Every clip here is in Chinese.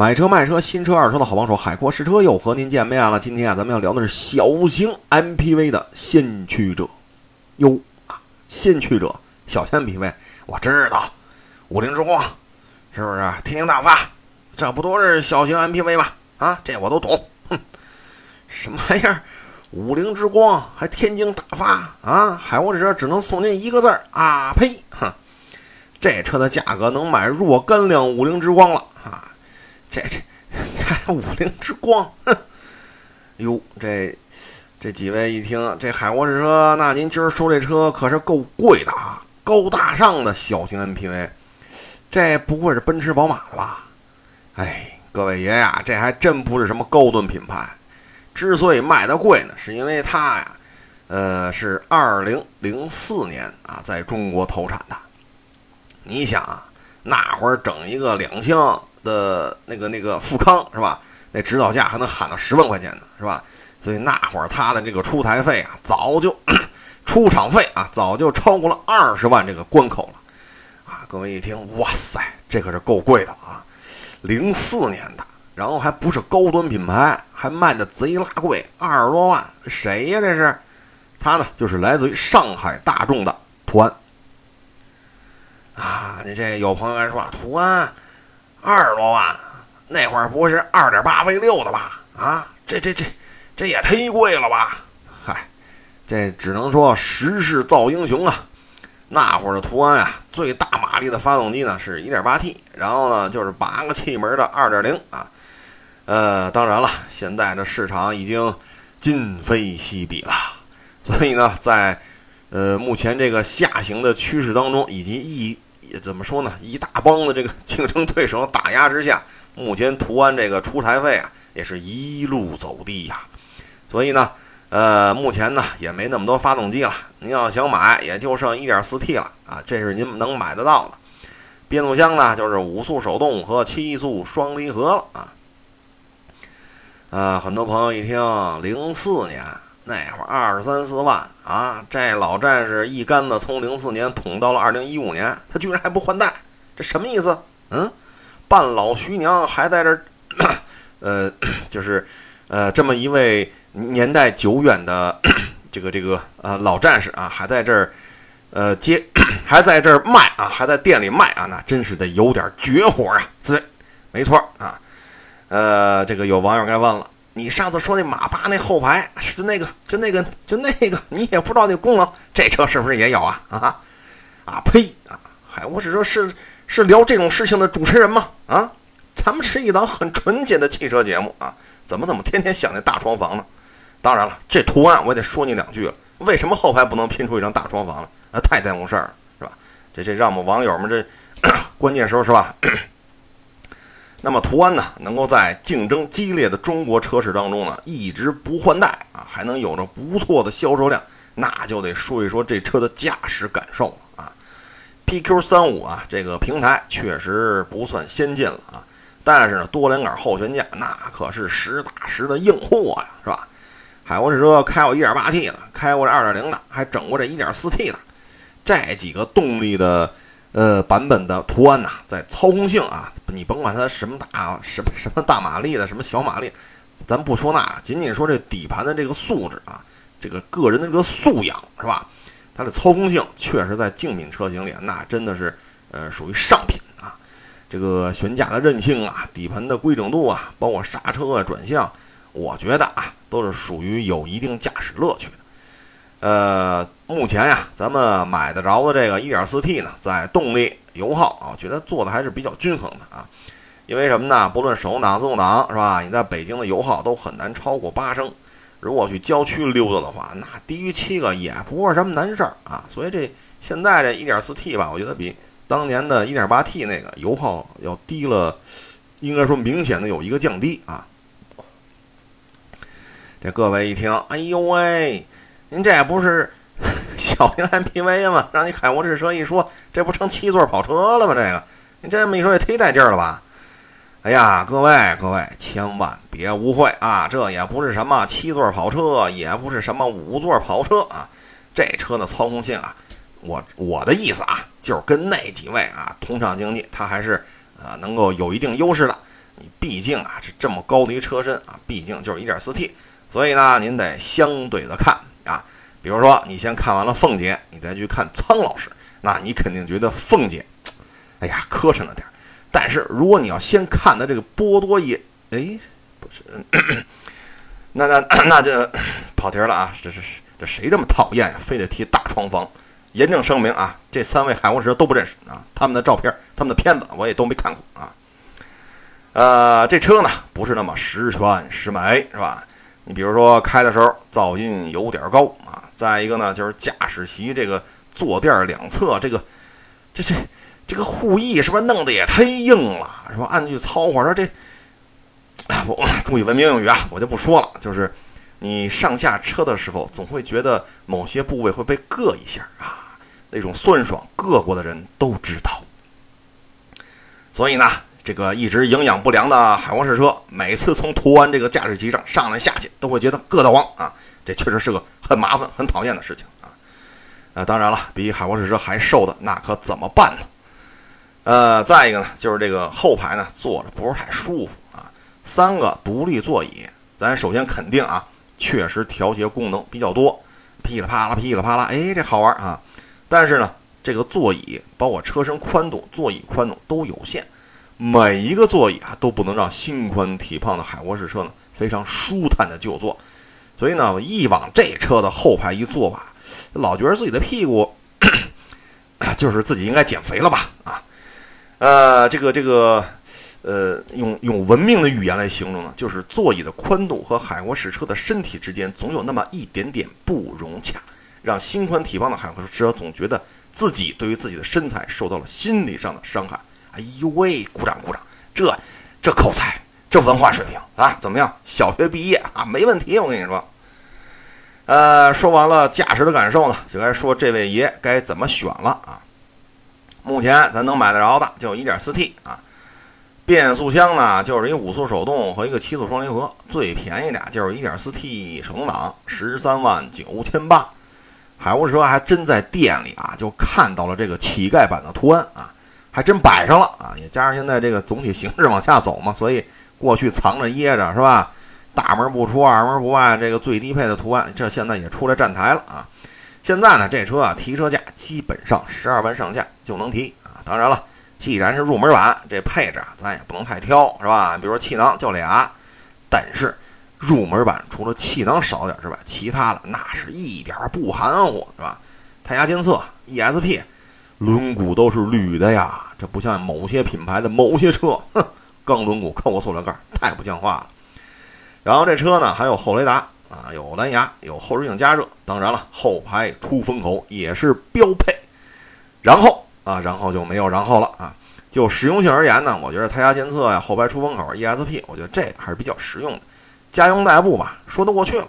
买车卖车，新车二手车的好帮手，海阔试车又和您见面了。今天啊，咱们要聊的是小型 MPV 的先驱者。哟啊，先驱者，小型 MPV，我知道，五菱之光，是不是？天津大发，这不都是小型 MPV 吗？啊，这我都懂。哼，什么玩意儿？五菱之光还天津大发啊？海沃车只能送您一个字儿啊呸！哼，这车的价格能买若干辆五菱之光了啊！这这还五菱之光，哼！哟，这这几位一听这海沃士车，那您今儿收这车可是够贵的啊，高大上的小型 MPV，这不会是奔驰宝马的吧？哎，各位爷呀，这还真不是什么高端品牌。之所以卖的贵呢，是因为它呀，呃，是二零零四年啊在中国投产的。你想啊，那会儿整一个两厢。的那个那个富康是吧？那指导价还能喊到十万块钱呢，是吧？所以那会儿他的这个出台费啊，早就出厂费啊，早就超过了二十万这个关口了啊！各位一听，哇塞，这可是够贵的啊！零四年的，然后还不是高端品牌，还卖的贼拉贵，二十多万，谁呀？这是他呢，就是来自于上海大众的途安啊！你这有朋友还说途安。二十多万，那会儿不是二点八 V 六的吧？啊，这这这，这也忒贵了吧？嗨，这只能说时势造英雄啊！那会儿的途安啊，最大马力的发动机呢是一点八 T，然后呢就是八个气门的二点零啊。呃，当然了，现在这市场已经今非昔比了，所以呢，在呃目前这个下行的趋势当中，以及一。也怎么说呢？一大帮的这个竞争对手打压之下，目前途安这个出台费啊，也是一路走低呀。所以呢，呃，目前呢也没那么多发动机了。您要想买，也就剩 1.4T 了啊，这是您能买得到的。变速箱呢，就是五速手动和七速双离合了啊。啊，很多朋友一听，零四年。那会儿二三四万啊，这老战士一竿子从零四年捅到了二零一五年，他居然还不换代，这什么意思？嗯，半老徐娘还在这儿，呃，就是呃，这么一位年代久远的这个这个呃老战士啊，还在这儿呃接，还在这儿卖啊，还在店里卖啊，那真是得有点绝活啊！对，没错啊，呃，这个有网友该问了。你上次说那马八那后排是那个，就那个，就那个，你也不知道那功能，这车是不是也有啊？啊啊呸啊！嗨，我只说是是聊这种事情的主持人吗？啊，咱们是一档很纯洁的汽车节目啊，怎么怎么天天想那大床房呢？当然了，这图案我也得说你两句了，为什么后排不能拼出一张大床房了？啊，太耽误事儿了，是吧？这这让我们网友们这 关键时候是吧？那么途安呢，能够在竞争激烈的中国车市当中呢，一直不换代啊，还能有着不错的销售量，那就得说一说这车的驾驶感受了啊。PQ 三五啊，这个平台确实不算先进了啊，但是呢，多连杆后悬架那可是实打实的硬货呀，是吧？海沃士车开过 1.8T 的，开过这2.0的，还整过这 1.4T 的，这几个动力的。呃，版本的途安呐，在操控性啊，你甭管它什么大什么什么大马力的，什么小马力，咱不说那，仅仅说这底盘的这个素质啊，这个个人的这个素养是吧？它的操控性确实在竞品车型里，那真的是呃属于上品啊。这个悬架的韧性啊，底盘的规整度啊，包括刹车啊、转向，我觉得啊，都是属于有一定驾驶乐趣的。呃，目前呀，咱们买得着的这个 1.4T 呢，在动力、油耗啊，我觉得做的还是比较均衡的啊。因为什么呢？不论手动挡、自动挡，是吧？你在北京的油耗都很难超过八升。如果去郊区溜达的话，那低于七个也不是什么难事儿啊。所以这现在这 1.4T 吧，我觉得比当年的 1.8T 那个油耗要低了，应该说明显的有一个降低啊。这各位一听，哎呦喂！您这不是 小型 MPV 吗？让你海沃士车一说，这不成七座跑车了吗？这个，你这么一说也忒带劲了吧？哎呀，各位各位，千万别误会啊！这也不是什么七座跑车，也不是什么五座跑车啊！这车的操控性啊，我我的意思啊，就是跟那几位啊同场竞技，它还是呃能够有一定优势的。你毕竟啊是这么高的一车身啊，毕竟就是 1.4T，所以呢您得相对的看啊。比如说你先看完了凤姐，你再去看苍老师，那你肯定觉得凤姐，哎呀磕碜了点。但是如果你要先看的这个波多野，哎，不是，那那那就 跑题了啊！这是这谁这么讨厌呀？非得提大床房。严正声明啊，这三位海王石都不认识啊，他们的照片、他们的片子我也都没看过啊。呃，这车呢不是那么十全十美，是吧？你比如说开的时候噪音有点高啊，再一个呢就是驾驶席这个坐垫两侧这个这这这个护翼是不是弄得也忒硬了？是吧？按句糙话说这，我注意文明用语啊，我就不说了，就是你上下车的时候总会觉得某些部位会被硌一下啊。那种酸爽，硌过的人都知道。所以呢，这个一直营养不良的海王式车，每次从途安这个驾驶席上上来下去，都会觉得硌得慌啊！这确实是个很麻烦、很讨厌的事情啊。呃，当然了，比海王式车还瘦的那可怎么办呢？呃，再一个呢，就是这个后排呢坐着不是太舒服啊。三个独立座椅，咱首先肯定啊，确实调节功能比较多，噼里啪啦、噼里啪啦，哎，这好玩啊！但是呢，这个座椅包括车身宽度、座椅宽度都有限，每一个座椅啊都不能让心宽体胖的海沃士车呢非常舒坦的就坐。所以呢，我一往这车的后排一坐吧，老觉得自己的屁股 就是自己应该减肥了吧？啊，呃，这个这个，呃，用用文明的语言来形容呢，就是座椅的宽度和海沃士车的身体之间总有那么一点点不融洽。让心宽体胖的海沃士车总觉得自己对于自己的身材受到了心理上的伤害。哎呦喂，鼓掌鼓掌！这这口才，这文化水平啊，怎么样？小学毕业啊，没问题。我跟你说，呃，说完了驾驶的感受呢，就该说这位爷该怎么选了啊。目前咱能买得着的就 1.4T 啊，变速箱呢就是一五速手动和一个七速双离合，最便宜的就是 1.4T 手动挡，十三万九千八。海沃车还真在店里啊，就看到了这个乞丐版的图安啊，还真摆上了啊。也加上现在这个总体形势往下走嘛，所以过去藏着掖着是吧？大门不出二门不迈，这个最低配的图案，这现在也出来站台了啊。现在呢，这车啊提车价基本上十二万上下就能提啊。当然了，既然是入门版，这配置啊咱也不能太挑是吧？比如说气囊就俩，但是。入门版除了气囊少点之外，其他的那是一点不含糊，是吧？胎压监测、ESP，轮毂都是铝的呀，这不像某些品牌的某些车，哼，钢轮毂扣个塑料盖，太不像话了。然后这车呢还有后雷达啊，有蓝牙，有后视镜加热，当然了，后排出风口也是标配。然后啊，然后就没有然后了啊。就实用性而言呢，我觉得胎压监测呀、后排出风口、ESP，我觉得这个还是比较实用的。家用代步吧，说得过去了。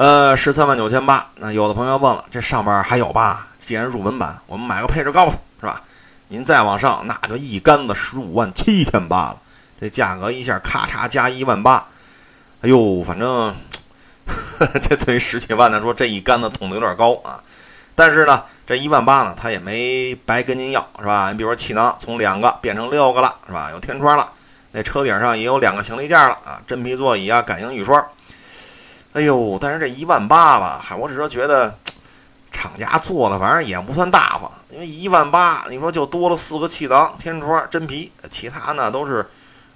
呃，十三万九千八，那有的朋友问了，这上边还有吧？既然入门版，我们买个配置高的，是吧？您再往上，那就一竿子十五万七千八了。这价格一下咔嚓加一万八，哎呦，反正 这对于十几万来说，这一竿子捅的有点高啊。但是呢，这一万八呢，他也没白跟您要，是吧？你比如说气囊从两个变成六个了，是吧？有天窗了。那车顶上也有两个行李架了啊，真皮座椅啊，感应雨刷。哎呦，但是这一万八吧，嗨，我只是觉得厂家做的反正也不算大方，因为一万八，你说就多了四个气囊、天窗、真皮，其他呢都是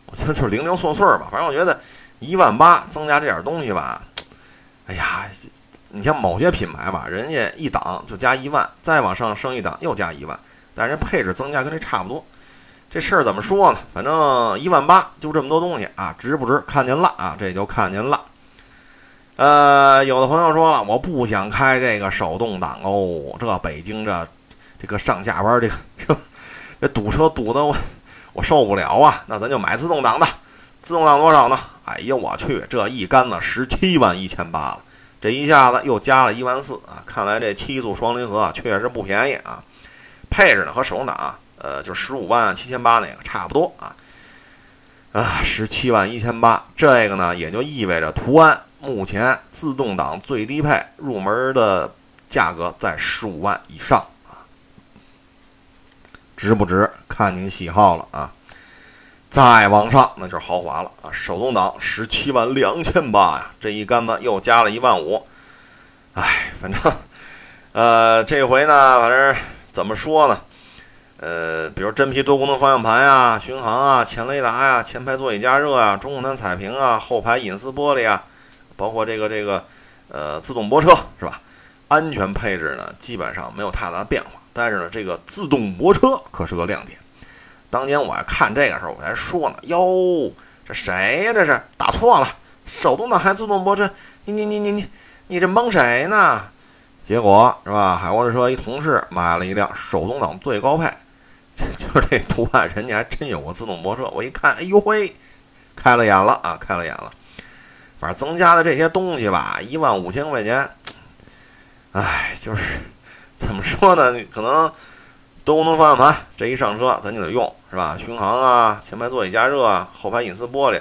我觉得就是零零碎碎吧。反正我觉得一万八增加这点东西吧，哎呀，你像某些品牌吧，人家一档就加一万，再往上升一档又加一万，但是配置增加跟这差不多。这事儿怎么说呢？反正一万八就这么多东西啊，值不值？看您了啊，这就看您了。呃，有的朋友说了，我不想开这个手动挡哦，这北京这这个上下班这个这堵车堵得我我受不了啊。那咱就买自动挡的，自动挡多少呢？哎呦我去，这一竿子十七万一千八了，这一下子又加了一万四啊！看来这七速双离合确实不便宜啊。配置呢和手动挡。呃，就十五万七千八那个差不多啊，啊，十七万一千八，这个呢也就意味着途安目前自动挡最低配入门的价格在十五万以上啊，值不值看您喜好了啊。再往上那就是豪华了啊！手动挡十七万两千八呀，这一杆子又加了一万五。哎，反正，呃，这回呢，反正怎么说呢？呃，比如真皮多功能方向盘呀、巡航啊、前雷达呀、前排座椅加热啊、中控台彩屏啊、后排隐私玻璃啊，包括这个这个呃自动泊车是吧？安全配置呢，基本上没有太大的变化。但是呢，这个自动泊车可是个亮点。当年我还看这个时候，我还说呢，哟，这谁呀？这是打错了，手动挡还自动泊车？你你你你你你这蒙谁呢？结果是吧？海沃士车一同事买了一辆手动挡最高配，就是这途安，人家还真有个自动泊车。我一看，哎呦喂，开了眼了啊，开了眼了。反正增加的这些东西吧，一万五千块钱，哎，就是怎么说呢？可能。多功能方向盘，这一上车咱就得用，是吧？巡航啊，前排座椅加热啊，后排隐私玻璃，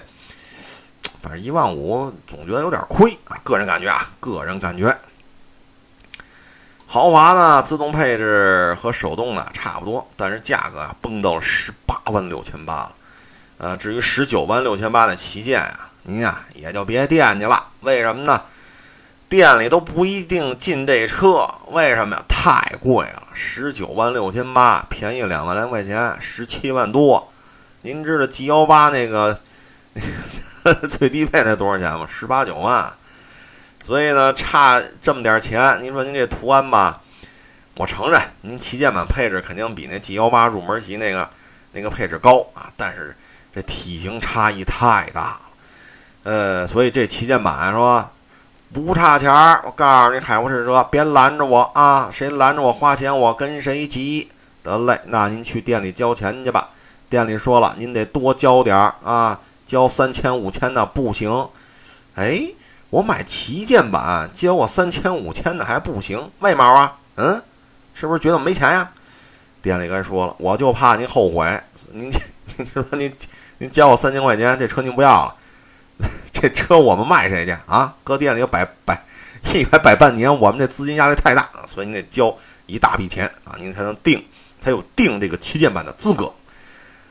反正一万五总觉得有点亏啊，个人感觉啊，个人感觉。豪华呢，自动配置和手动呢差不多，但是价格啊蹦到了十八万六千八了。呃，至于十九万六千八的旗舰啊，您呀也就别惦记了，为什么呢？店里都不一定进这车，为什么呀？太贵了，十九万六千八，便宜两万来块钱，十七万多。您知道 G 幺八那个 最低配那多少钱吗？十八九万。所以呢，差这么点钱，您说您这途安吧，我承认您旗舰版配置肯定比那 G 幺八入门级那个那个配置高啊，但是这体型差异太大。呃，所以这旗舰版是吧？不差钱儿，我告诉你，海沃士车别拦着我啊！谁拦着我花钱，我跟谁急。得嘞，那您去店里交钱去吧。店里说了，您得多交点儿啊，交三千五千的不行。哎，我买旗舰版，交我三千五千的还不行？为毛啊？嗯，是不是觉得没钱呀？店里该说了，我就怕您后悔。您 您说您您交我三千块钱，这车您不要了。这车我们卖谁去啊？搁店里要摆摆一摆摆半年，我们这资金压力太大所以你得交一大笔钱啊，您才能定，才有定这个旗舰版的资格。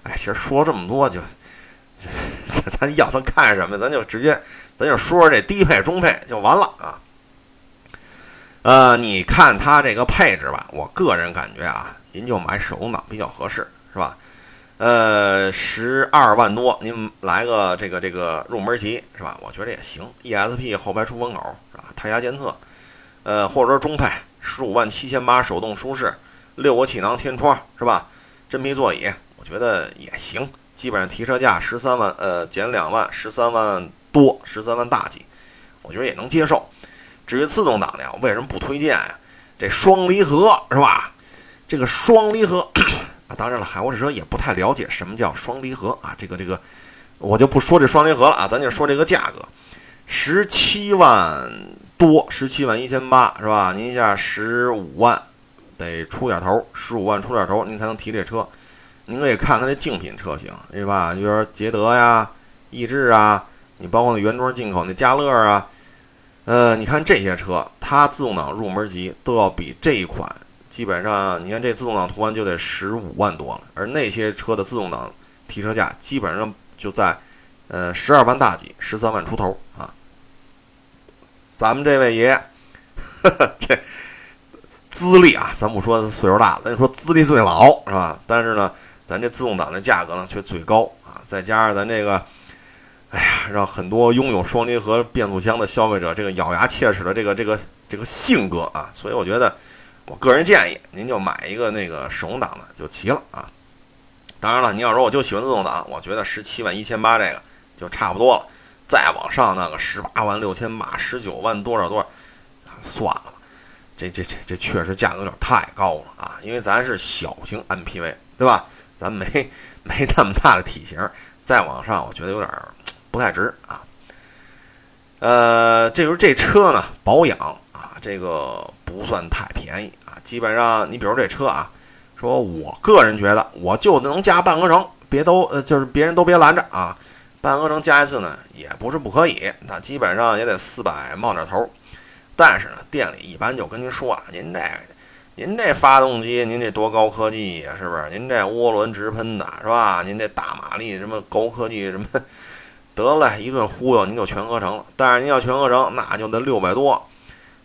哎，其实说了这么多，就 咱咱要他看什么？咱就直接咱就说说这低配、中配就完了啊。呃，你看它这个配置吧，我个人感觉啊，您就买手动挡比较合适，是吧？呃，十二万多，您来个这个这个入门级是吧？我觉得也行。ESP 后排出风口是吧？胎压监测，呃，或者说中配，十五万七千八手动舒适，六个气囊天窗是吧？真皮座椅，我觉得也行。基本上提车价十三万，呃，减两万，十三万多，十三万大几，我觉得也能接受。至于自动挡的，为什么不推荐呀？这双离合是吧？这个双离合。当然了，海沃士车也不太了解什么叫双离合啊，这个这个，我就不说这双离合了啊，咱就说这个价格，十七万多，十七万一千八是吧？您一下十五万得出点头，十五万出点头，您才能提这车。您可以看它这竞品车型是吧？比如说捷德呀、逸致啊，你包括那原装进口那嘉乐啊，呃，你看这些车，它自动挡入门级都要比这一款。基本上，你看这自动挡途安就得十五万多了，而那些车的自动挡提车价基本上就在，呃，十二万大几，十三万出头啊。咱们这位爷，这资历啊，咱不说岁数大，咱就说资历最老是吧？但是呢，咱这自动挡的价格呢却最高啊，再加上咱这个，哎呀，让很多拥有双离合变速箱的消费者这个咬牙切齿的这个这个这个性格啊，所以我觉得。我个人建议，您就买一个那个手动挡的就齐了啊。当然了，您要说我就喜欢自动挡，我觉得十七万一千八这个就差不多了。再往上那个十八万六千八、十九万多少多少，算了吧。这这这这确实价格有点太高了啊！因为咱是小型 MPV，对吧？咱没没那么大的体型，再往上我觉得有点不太值啊。呃，这时候这车呢，保养，这个。不算太便宜啊，基本上你比如这车啊，说我个人觉得我就能加半合成，别都呃就是别人都别拦着啊，半合成加一次呢也不是不可以，那基本上也得四百冒点头。但是呢，店里一般就跟您说啊，您这您这发动机，您这多高科技呀，是不是？您这涡轮直喷的，是吧？您这大马力，什么高科技，什么 得了一顿忽悠，您就全合成了。但是您要全合成，那就得六百多。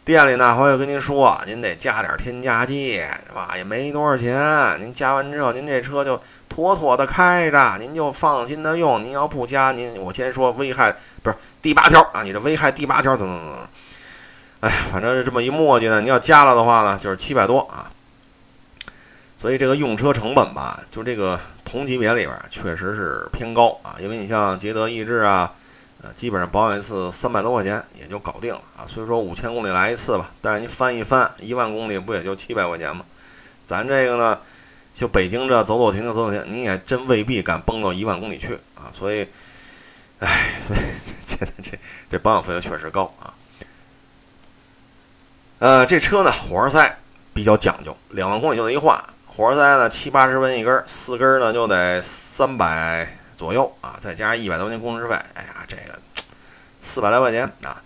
店里呢，我也跟您说，您得加点添加剂，是吧？也没多少钱。您加完之后，您这车就妥妥的开着，您就放心的用。您要不加，您我先说危害不是第八条啊，你这危害第八条怎么怎么？哎，反正是这么一磨叽呢。你要加了的话呢，就是七百多啊。所以这个用车成本吧，就这个同级别里边确实是偏高啊。因为你像捷德意志啊。呃，基本上保养一次三百多块钱也就搞定了啊。所以说五千公里来一次吧，但是你翻一翻，一万公里不也就七百块钱吗？咱这个呢，就北京这走走停停走走停，你也真未必敢蹦到一万公里去啊。所以，哎，所以现在这这保养费用确实高啊。呃，这车呢，火花塞比较讲究，两万公里就得一换。火花塞呢，七八十分一根，四根呢就得三百。左右啊，再加上一百多年工时费，哎呀，这个四百来块钱啊。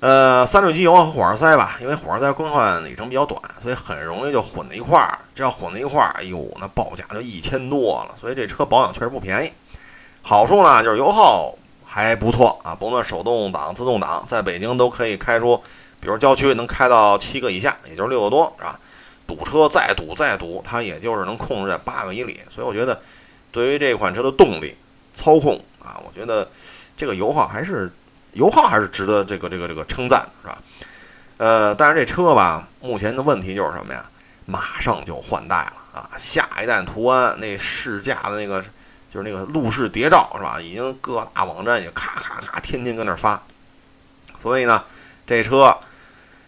呃，三滤机油和火花塞吧，因为火花塞更换里程比较短，所以很容易就混在一块儿。这要混在一块儿，哎呦，那报价就一千多了。所以这车保养确实不便宜。好处呢，就是油耗还不错啊，甭管手动挡、自动挡，在北京都可以开出，比如郊区能开到七个以下，也就是六个多，是吧？堵车再堵再堵，它也就是能控制在八个以里。所以我觉得，对于这款车的动力，操控啊，我觉得这个油耗还是油耗还是值得这个这个这个称赞，是吧？呃，但是这车吧，目前的问题就是什么呀？马上就换代了啊！下一代途安那试驾的那个就是那个路试谍照是吧？已经各大网站也咔咔咔天天搁那发，所以呢，这车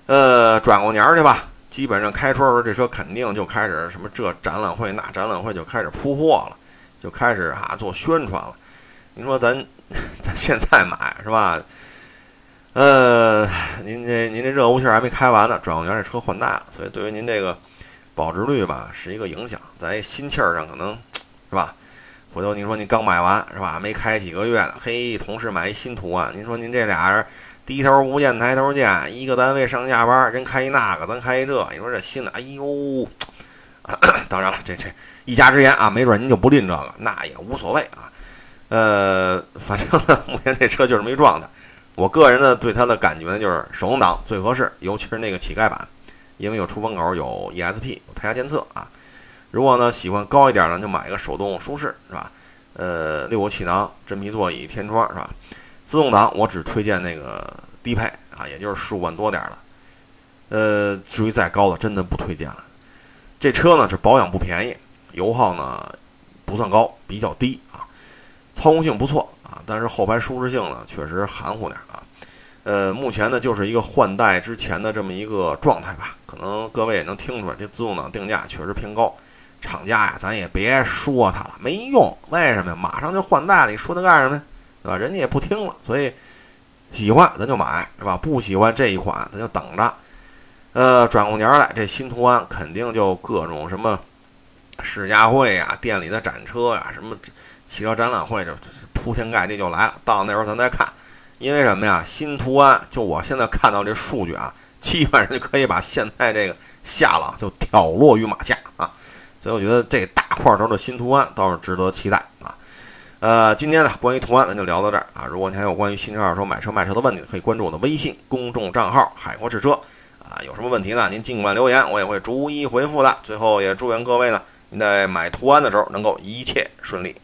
呃转过年去吧，基本上开春时候这车肯定就开始什么这展览会那展览会就开始铺货了。就开始啊做宣传了，您说咱 咱现在买是吧？呃，您这您这热乎气儿还没开完呢，转过年这车换代了，所以对于您这个保值率吧是一个影响，在心气儿上可能是吧？回头您说您刚买完是吧？没开几个月呢，嘿，同事买一新途安，您说您这俩人低头不见抬头见，一个单位上下班人开一那个，咱开一这，你说这心里哎呦。当然了，这这一家之言啊，没准您就不吝这个，那也无所谓啊。呃，反正呢，目前这车就是这么一状态。我个人呢，对它的感觉呢，就是手动挡最合适，尤其是那个乞丐版，因为有出风口，有 ESP，有胎压监测啊。如果呢喜欢高一点呢，就买个手动舒适，是吧？呃，六个气囊，真皮座椅，天窗，是吧？自动挡我只推荐那个低配啊，也就是十五万多点的。呃，至于再高的，真的不推荐了。这车呢是保养不便宜，油耗呢不算高，比较低啊，操控性不错啊，但是后排舒适性呢确实含糊点啊。呃，目前呢就是一个换代之前的这么一个状态吧，可能各位也能听出来，这自动挡定价确实偏高。厂家呀，咱也别说它了，没用，为什么呀？马上就换代了，你说它干什么？对吧？人家也不听了，所以喜欢咱就买，是吧？不喜欢这一款，咱就等着。呃，转过年来，这新途安肯定就各种什么试驾会呀、店里的展车呀、什么汽车展览会，就铺天盖地就来了。到那时候咱再看，因为什么呀？新途安就我现在看到这数据啊，基本上就可以把现在这个夏朗就挑落于马下啊。所以我觉得这大块头的新途安倒是值得期待啊。呃，今天呢，关于途安咱就聊到这儿啊。如果你还有关于新车二手车买车卖车的问题，可以关注我的微信公众账号“海阔试车”。啊，有什么问题呢？您尽管留言，我也会逐一回复的。最后也祝愿各位呢，您在买途安的时候能够一切顺利。